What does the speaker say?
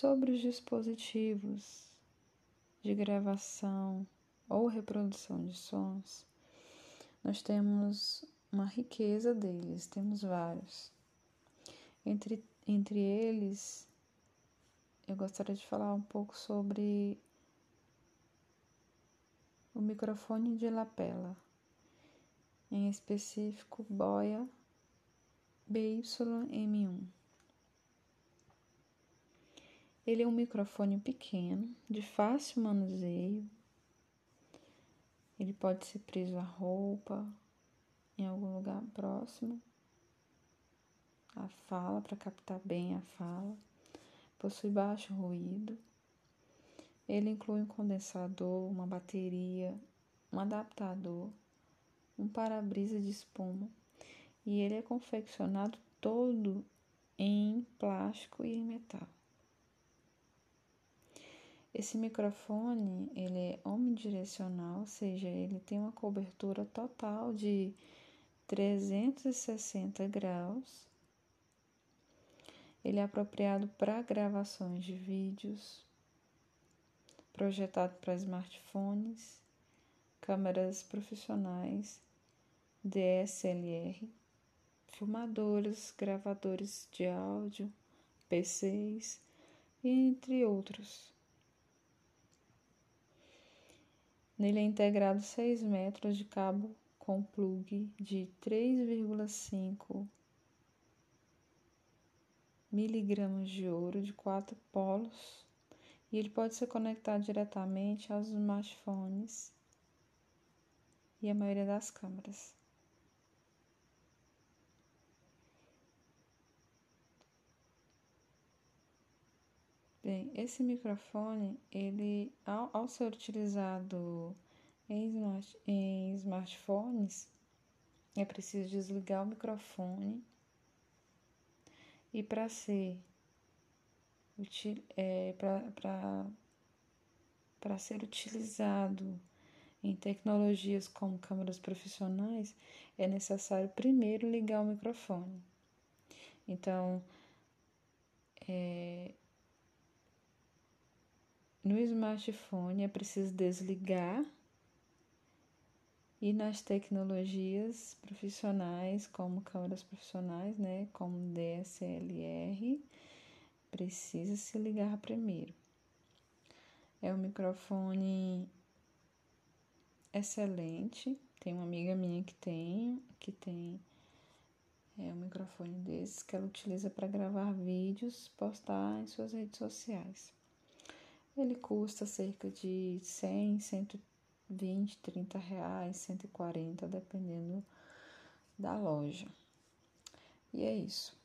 Sobre os dispositivos de gravação ou reprodução de sons, nós temos uma riqueza deles, temos vários. Entre, entre eles, eu gostaria de falar um pouco sobre o microfone de lapela, em específico Boya BYM1. Ele é um microfone pequeno, de fácil manuseio. Ele pode ser preso à roupa, em algum lugar próximo à fala, para captar bem a fala. Possui baixo ruído. Ele inclui um condensador, uma bateria, um adaptador, um para-brisa de espuma e ele é confeccionado todo em plástico e em metal. Esse microfone, ele é omnidirecional, ou seja, ele tem uma cobertura total de 360 graus. Ele é apropriado para gravações de vídeos, projetado para smartphones, câmeras profissionais, DSLR, filmadores, gravadores de áudio, PCs, entre outros. Nele é integrado 6 metros de cabo com plug de 3,5 miligramas de ouro de quatro polos e ele pode ser conectado diretamente aos smartphones e a maioria das câmeras. Bem, esse microfone, ele ao, ao ser utilizado em, smart, em smartphones, é preciso desligar o microfone e para ser é, para ser utilizado em tecnologias como câmeras profissionais, é necessário primeiro ligar o microfone. Então, é, no smartphone é preciso desligar e nas tecnologias profissionais, como câmeras profissionais, né, como DSLR, precisa se ligar primeiro. É um microfone excelente. Tem uma amiga minha que tem, que tem é um microfone desses que ela utiliza para gravar vídeos, postar em suas redes sociais. Ele custa cerca de 100, 120, 30 reais, 140, dependendo da loja. E é isso.